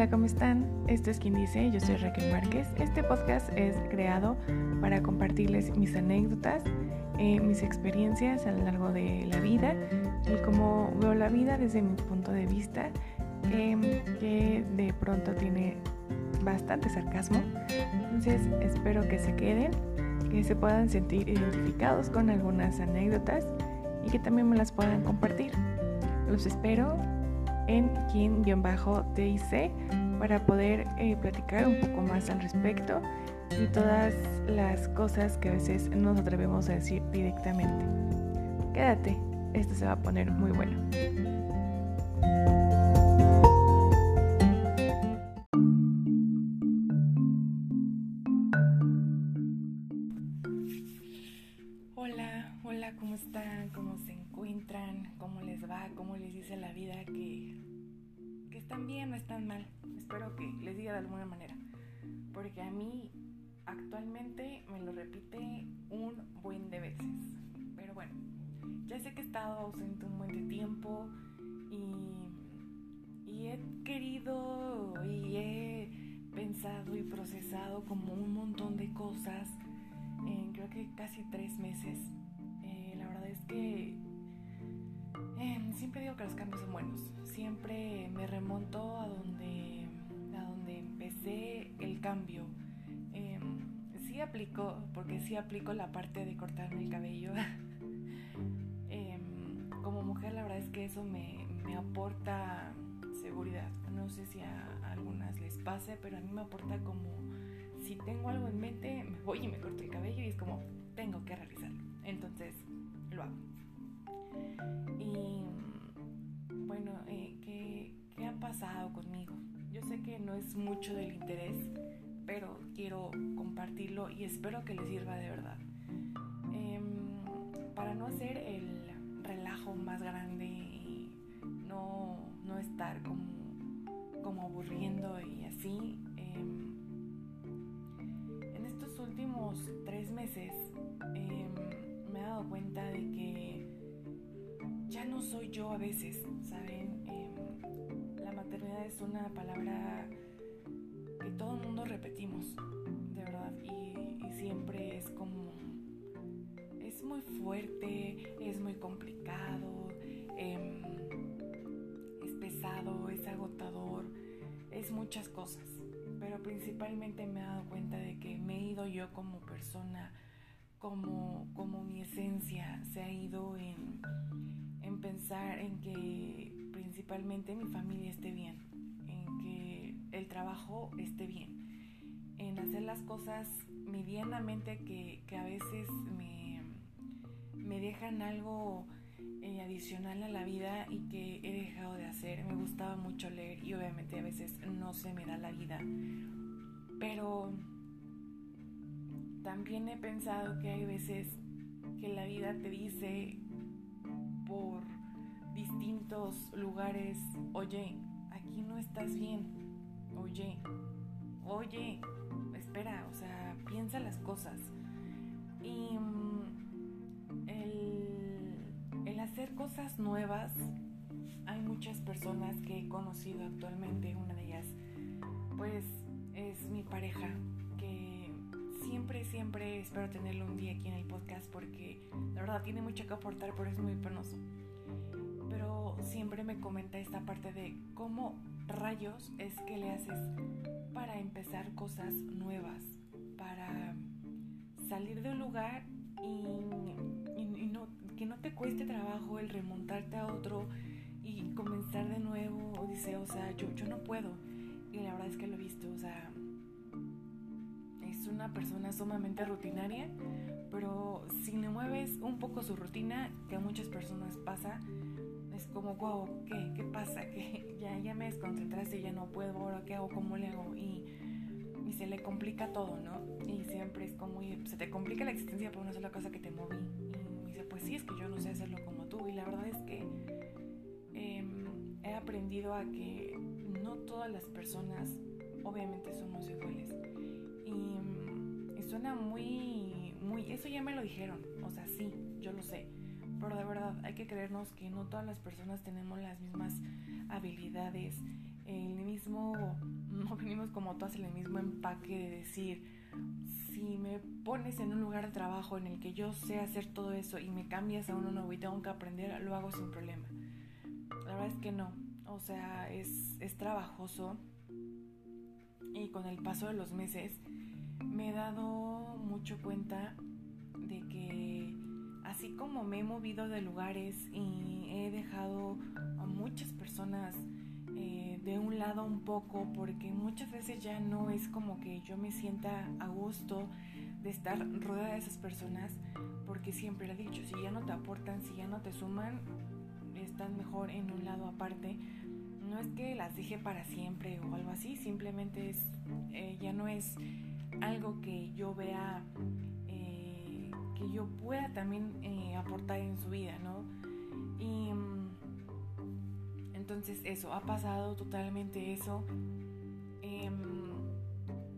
Hola, ¿cómo están? Esto es quien dice, yo soy Raquel Márquez. Este podcast es creado para compartirles mis anécdotas, eh, mis experiencias a lo largo de la vida y cómo veo la vida desde mi punto de vista, em, que de pronto tiene bastante sarcasmo. Entonces espero que se queden, que se puedan sentir identificados con algunas anécdotas y que también me las puedan compartir. Los espero en quien-dic para poder eh, platicar un poco más al respecto y todas las cosas que a veces no nos atrevemos a decir directamente. Quédate, esto se va a poner muy bueno. Hola, hola, ¿cómo están? ¿Cómo se encuentran? ¿Cómo les va? ¿Cómo les dice la vida que están bien o están mal? Espero que les diga de alguna manera. Porque a mí actualmente me lo repite un buen de veces. Pero bueno, ya sé que he estado ausente un buen de tiempo y, y he querido y he pensado y procesado como un montón de cosas en creo que casi tres meses. Eh, la verdad es que siempre digo que los cambios son buenos. Siempre me remonto a donde, a donde empecé el cambio. Eh, sí aplico, porque sí aplico la parte de cortarme el cabello. Em, como mujer la verdad es que eso me, me aporta seguridad. No sé si a algunas les pase, pero a mí me aporta como si tengo algo en mente, me voy y me corto el cabello y es como, tengo que realizarlo. Entonces, lo hago. Y conmigo? Yo sé que no es mucho del interés, pero quiero compartirlo y espero que les sirva de verdad. Eh, para no hacer el relajo más grande y no, no estar como, como aburriendo y así. Eh, últimos tres meses eh, me he dado cuenta de que ya no soy yo a veces, ¿saben? La maternidad es una palabra que todo el mundo repetimos, de verdad, y, siempre es como... Es muy fuerte, es muy complicado, eh, es pesado, es agotador, es muchas cosas. Pero principalmente me he dado cuenta de que me he ido yo como persona, como, como mi esencia se ha ido en, en pensar en que principalmente mi familia esté bien, en que el trabajo esté bien, en hacer las cosas medianamente que, que a veces me, me dejan algo eh, adicional a la vida y que he dejado de hacer. Me gustaba mucho leer y obviamente a veces no se me da la vida. Pero también he pensado que hay veces que la vida te dice lugares, oye, aquí no estás bien, oye, oye, espera, o sea, piensa las cosas. Y mm, el el hacer cosas nuevas, hay muchas personas que he conocido actualmente, una de ellas pues es mi pareja, que siempre, siempre espero tenerlo un día aquí en el podcast porque la verdad tiene mucho que aportar, pero es muy penoso. Pero siempre me comenta esta parte de cómo rayos es que le haces para empezar cosas nuevas, para salir de un lugar y, y no que no te cueste trabajo el remontarte a otro y comenzar de nuevo. Dice, o sea, yo, yo no puedo. Y la verdad es que lo he visto, o sea, es una persona sumamente rutinaria, pero si le mueves un poco su rutina, que a muchas personas pasa, es como, wow, ¿qué, qué pasa? que ya, ya me desconcentraste, ya no puedo, ahora qué hago, cómo le hago. Y, y se le complica todo, ¿no? Y siempre es como, se te complica la existencia por una sola cosa que te moví pues sí, es que yo no sé hacerlo como tú. Y la verdad es que em, he aprendido a que no todas las personas obviamente somos iguales. Y, y, suena muy, muy, eso ya me lo dijeron, o sea, sí, yo lo sé. Pero de verdad hay que creernos que no todas las personas tenemos las mismas habilidades, el mismo, no venimos como todas en el mismo empaque de decir, si me pones en un lugar de trabajo en el que yo sé hacer todo eso y me cambias a uno nuevo y tengo que aprender, lo hago sin problema. La verdad es que no, o sea, es, es trabajoso. Y con el paso de los meses me he dado mucho cuenta de que así como me he movido de lugares y he dejado a muchas personas eh, de un lado un poco, porque muchas veces ya no es como que yo me sienta a gusto de estar rodeada de esas personas, porque siempre he dicho, si ya no te aportan, si ya no te suman, están mejor en un lado aparte. No es que las deje para siempre o algo así, simplemente es, eh, ya no es algo que yo vea que yo pueda también eh, aportar en su vida, ¿no? Y mm, entonces eso, ha pasado totalmente eso. Em,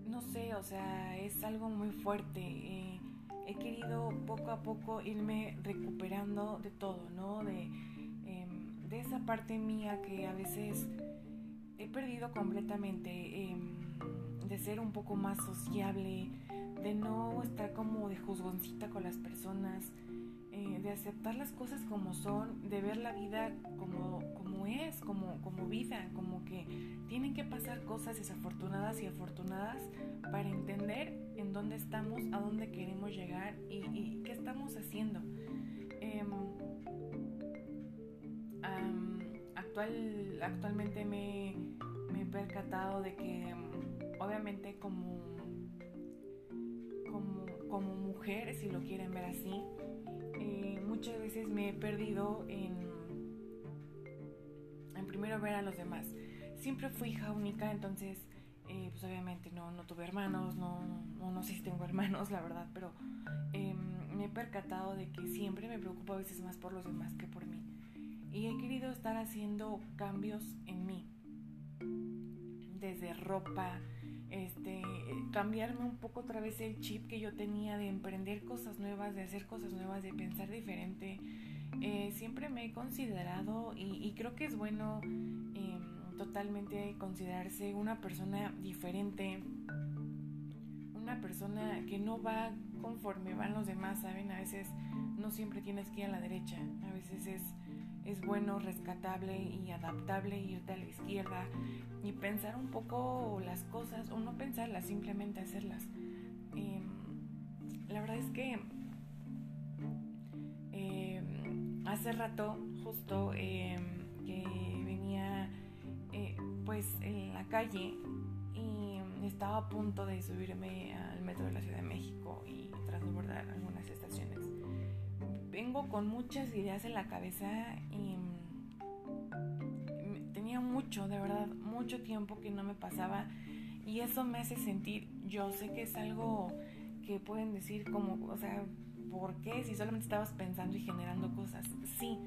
no sé, o sea, es algo muy fuerte. Eh, he querido poco a poco irme recuperando de todo, ¿no? De, em, de esa parte mía que a veces he perdido completamente. De ser un poco más sociable, de no estar como de juzgoncita con las personas, eh, de aceptar las cosas como son, de ver la vida como, como es, como, como vida, como que tienen que pasar cosas desafortunadas y afortunadas para entender en dónde estamos, a dónde queremos llegar y, qué estamos haciendo. Em, actual, actualmente me, me he percatado de que obviamente como, como, mujer, si lo quieren ver así, eh, muchas veces me he perdido en, en primero ver a los demás. Siempre fui hija única, entonces eh, pues obviamente no, no tuve hermanos, no, no, sé si tengo hermanos, la verdad, pero em, me he percatado de que siempre me preocupo a veces más por los demás que por mí. Y he querido estar haciendo cambios en mí, desde ropa, este, cambiarme un poco otra vez el chip que yo tenía de emprender cosas nuevas, de hacer cosas nuevas, de pensar diferente. Eh, siempre me he considerado y, creo que es bueno em, totalmente considerarse una persona diferente, una persona que no va conforme van los demás, ¿saben? A veces no siempre tienes que ir a la derecha, a veces es es bueno, rescatable y adaptable irte a la izquierda y pensar un poco las cosas o no pensarlas, simplemente hacerlas. Em, la verdad es que em, hace rato justo em, que venía eh, pues en la calle y estaba a punto de subirme al metro de la Ciudad de México y transbordar algunas estaciones vengo con muchas ideas en la cabeza y tenía mucho, de verdad, mucho tiempo que no me pasaba y eso me hace sentir, yo sé que es algo que pueden decir como, o sea, ¿por qué? Si solamente estabas pensando y generando cosas. Sí,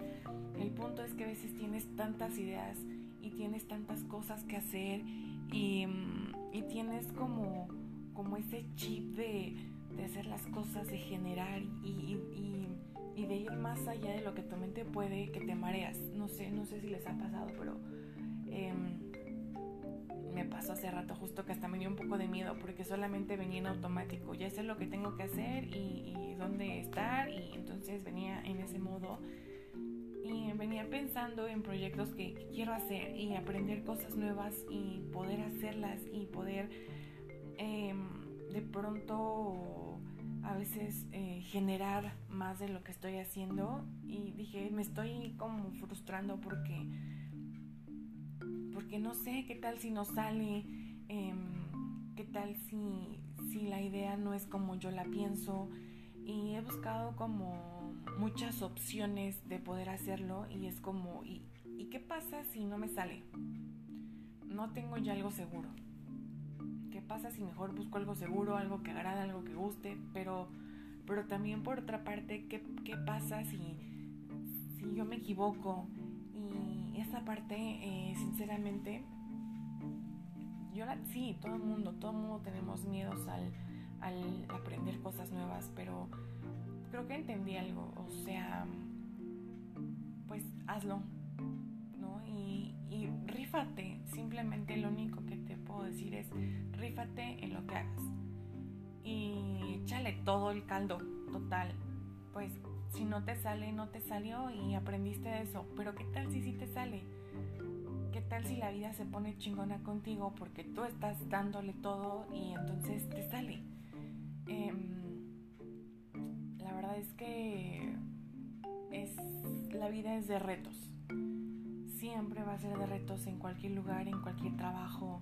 el punto es que a veces tienes tantas ideas y tienes tantas cosas que hacer y, tienes como, como ese chip de, hacer las cosas, de generar y y de más allá de lo que tu mente puede, que te mareas. No sé, no sé si les ha pasado, pero em, me pasó hace rato justo que hasta me dio un poco de miedo porque solamente venía en automático. Ya sé lo que tengo que hacer y, dónde estar y entonces venía en ese modo y venía pensando en proyectos que quiero hacer y aprender cosas nuevas y poder hacerlas y poder em, de pronto a veces eh, generar más de lo que estoy haciendo y dije, me estoy como frustrando porque, porque no sé qué tal si no sale, em, qué tal si, si la idea no es como yo la pienso y he buscado como muchas opciones de poder hacerlo y es como, ¿y, ¿y qué pasa si no me sale? No tengo ya algo seguro ¿Qué pasa si mejor busco algo seguro, algo que agrade, algo que guste? Pero, pero también por otra parte, ¿qué, qué pasa si, si yo me equivoco? Y esa parte, eh, sinceramente, yo la, sí, todo el mundo, todo el mundo tenemos miedos al, al aprender cosas nuevas, pero creo que entendí algo, o sea, pues hazlo, Y, y rífate, simplemente lo único que te puedo decir es rífate en lo que hagas. Y échale todo el caldo, total. Pues si no te sale, no te salió y aprendiste de eso. Pero ¿qué tal si sí te sale? ¿Qué tal si la vida se pone chingona contigo porque tú estás dándole todo y entonces te sale? Em, la verdad es que es, la vida es de retos. Siempre va a ser de retos en cualquier lugar, en cualquier trabajo,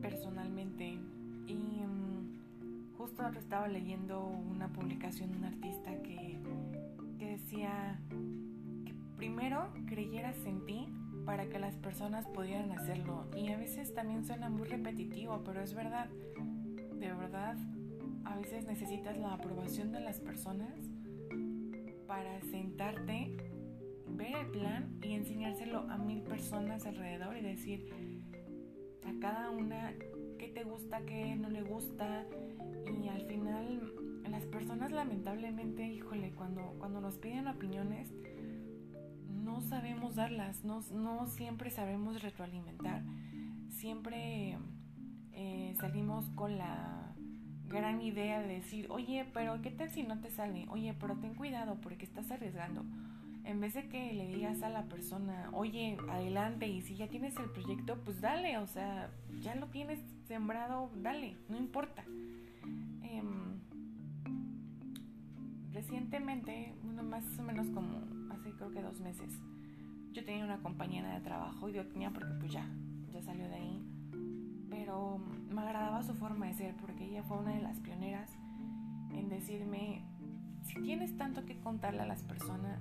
personalmente. Y mm, justo estaba leyendo una publicación de un artista que, que decía que primero creyeras en ti para que las personas pudieran hacerlo. Y a veces también suena muy repetitivo, pero es verdad. De verdad, a veces necesitas la aprobación de las personas para sentarte, ver el plan y enseñárselo a mil personas alrededor y decir a cada una qué te gusta, qué no le gusta. Y al final las personas lamentablemente, híjole, cuando, cuando nos piden opiniones, no sabemos darlas, no, no siempre sabemos retroalimentar. Siempre eh, salimos con la gran idea de decir, oye, pero ¿qué tal si no te sale? Oye, pero ten cuidado porque estás arriesgando. En vez de que le digas a la persona, oye, adelante y si ya tienes el proyecto, pues dale, o sea, ya lo tienes sembrado, dale, no importa. Em, recientemente, más o menos como hace creo que dos meses, yo tenía una compañera de trabajo y yo tenía porque pues ya, ya salió de ahí pero me agradaba su forma de ser porque ella fue una de las pioneras en decirme, si tienes tanto que contarle a las personas,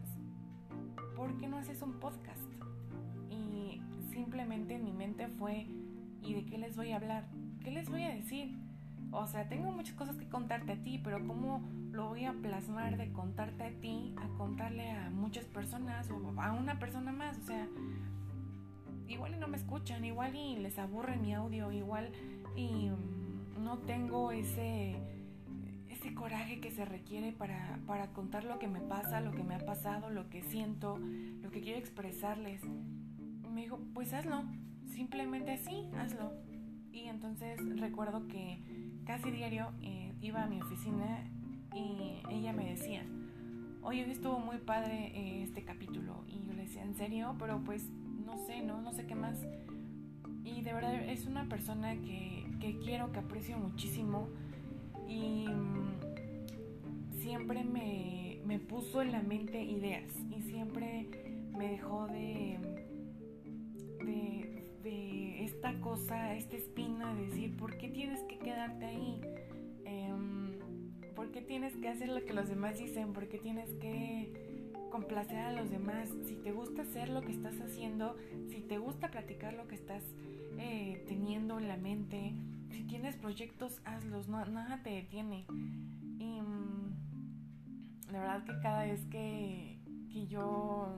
¿por qué no haces un podcast? Y simplemente en mi mente fue, ¿y de qué les voy a hablar? ¿Qué les voy a decir? O sea, tengo muchas cosas que contarte a ti, pero ¿cómo lo voy a plasmar de contarte a ti a contarle a muchas personas o a una persona más? O sea, igual y no me escuchan, igual y les aburre mi audio, igual y mm, no tengo ese, ese coraje que se requiere para, para contar lo que me pasa, lo que me ha pasado, lo que siento, lo que quiero expresarles. Me dijo, pues hazlo, simplemente así, hazlo. Y entonces recuerdo que casi diario eh, iba a mi oficina y ella me decía, oye, hoy estuvo muy padre eh, este capítulo. Y yo le decía, ¿en serio? Pero pues no sé, ¿no? No sé qué más. Y de verdad es una persona que, que quiero, que aprecio muchísimo. Y siempre me, me puso en la mente ideas. Y siempre me dejó de, de, esta cosa, esta espina de decir, ¿por qué tienes que quedarte ahí? Em, ¿Por qué tienes que hacer lo que los demás dicen? ¿Por qué tienes que complacer a los demás, si te gusta hacer lo que estás haciendo, si te gusta platicar lo que estás eh, teniendo en la mente, si tienes proyectos, hazlos, no, nada te detiene. Mm, la verdad que cada vez que, que yo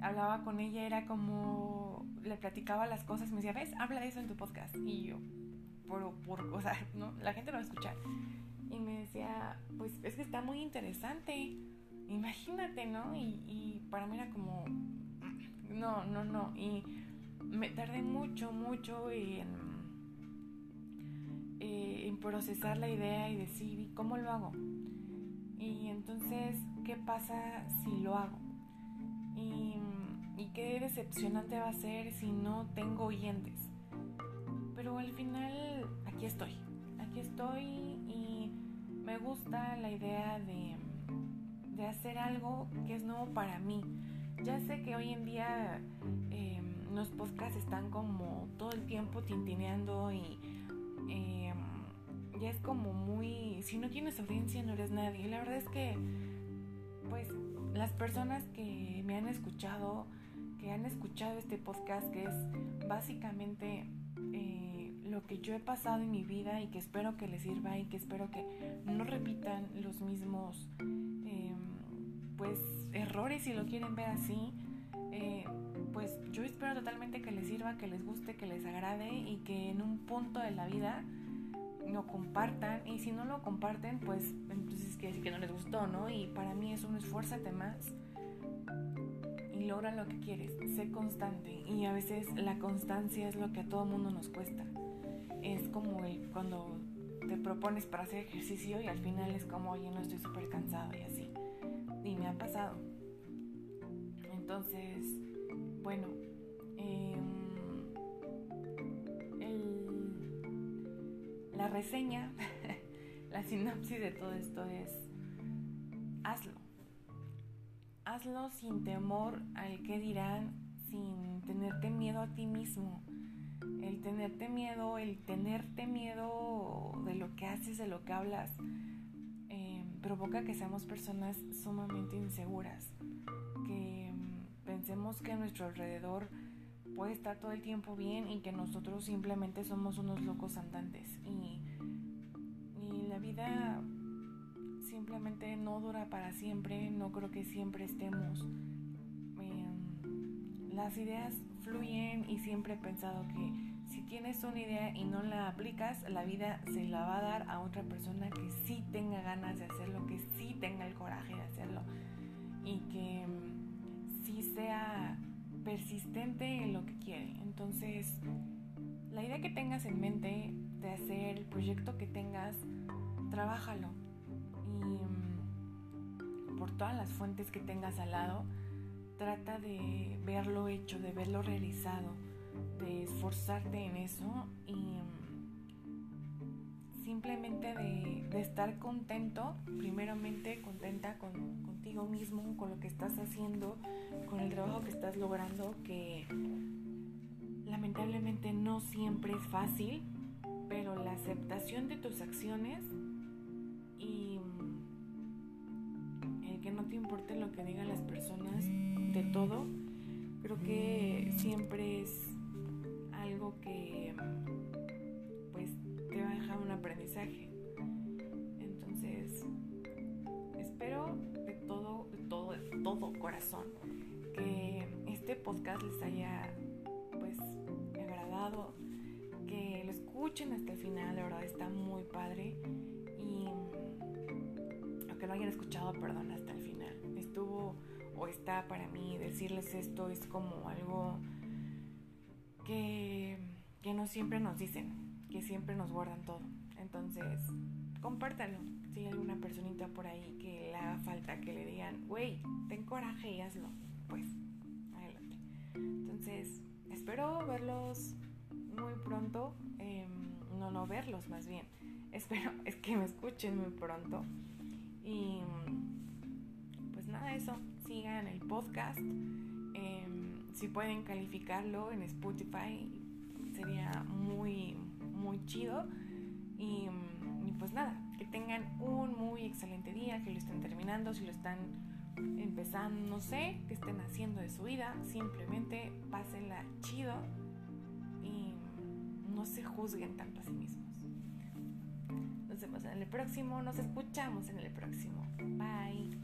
hablaba con ella era como le platicaba las cosas, me decía, ves, habla de eso en tu podcast. Y yo, por, por o sea, ¿no? la gente lo va a escuchar. Y me decía, pues es que está muy interesante imagínate, ¿no? Y, para mí era como, no, no, no. Y me tardé mucho, mucho en, eh, en procesar la idea y decir, cómo lo hago? Y entonces, ¿qué pasa si lo hago? Y, qué decepcionante va a ser si no tengo oyentes. Pero al final, aquí estoy. Aquí estoy y me gusta la idea de de hacer algo que es nuevo para mí. Ya sé que hoy en día em, los podcasts están como todo el tiempo tintineando y em, es como muy... Si no tienes audiencia no eres nadie. Y la verdad es que, pues, las personas que me han escuchado, que han escuchado este podcast, que es básicamente eh, lo que yo he pasado en mi vida y que espero que les sirva y que espero que no repitan los mismos pues errores si lo quieren ver así. Eh, pues yo espero totalmente que les sirva, que les guste, que les agrade y que en un punto de la vida lo compartan y si no lo comparten pues entonces quiere que no les gustó, ¿no? Y para mí es un esfuérzate más y logra lo que quieres. Sé constante y a veces la constancia es lo que a todo mundo nos cuesta. Es como cuando te propones para hacer ejercicio y al final es como, oye, no estoy súper cansado y así. Y me ha pasado. Entonces, bueno, em, la reseña, la sinopsis de todo esto es, hazlo. Hazlo sin temor al que dirán, sin tenerte miedo a ti mismo. El tenerte miedo, el tenerte miedo de lo que haces, de lo que hablas, em, provoca que seamos personas sumamente inseguras, que pensemos que a nuestro alrededor puede estar todo el tiempo bien y que nosotros simplemente somos unos locos andantes y, la vida simplemente no dura para siempre, no creo que siempre estemos. Em, las ideas fluyen y siempre he pensado que si tienes una idea y no la aplicas, la vida se la va a dar a otra persona que sí tenga ganas de hacerlo, que sí tenga el coraje de hacerlo persistente en lo que quiere. Entonces, la idea que tengas en mente de hacer el proyecto que tengas, trabájalo. Y mm, por todas las fuentes que tengas al lado, trata de verlo hecho, de verlo realizado, de esforzarte en eso y mm, simplemente de, estar contento, primeramente contenta con, contigo mismo, con lo que estás haciendo, con el trabajo que estás logrando, que lamentablemente no siempre es fácil, pero la aceptación de tus acciones y el que no te importe lo que digan las personas de todo, creo que siempre es algo que te va a dejar un aprendizaje. Todo, corazón que este podcast les haya pues agradado, que lo escuchen hasta el final, la verdad está muy padre y aunque no hayan escuchado, perdón, hasta el final. Estuvo o está para mí decirles esto es como algo que, que no siempre nos dicen que siempre nos guardan todo. Entonces, compártanlo. Si hay alguna personita por ahí que le haga falta que le digan, güey, ten coraje y hazlo, pues adelante. Entonces, espero verlos muy pronto. Em, no, no verlos más bien. Espero es que me escuchen muy pronto. Y pues nada, eso. Sigan el podcast. Em, si pueden calificarlo en Spotify, sería muy, muy chido. Y, pues nada, que tengan un muy excelente día, que lo estén terminando, si lo están empezando, no sé, que estén haciendo de su vida, simplemente pásenla chido y no se juzguen tanto a sí mismos. Nos vemos en el próximo, nos escuchamos en el próximo. Bye.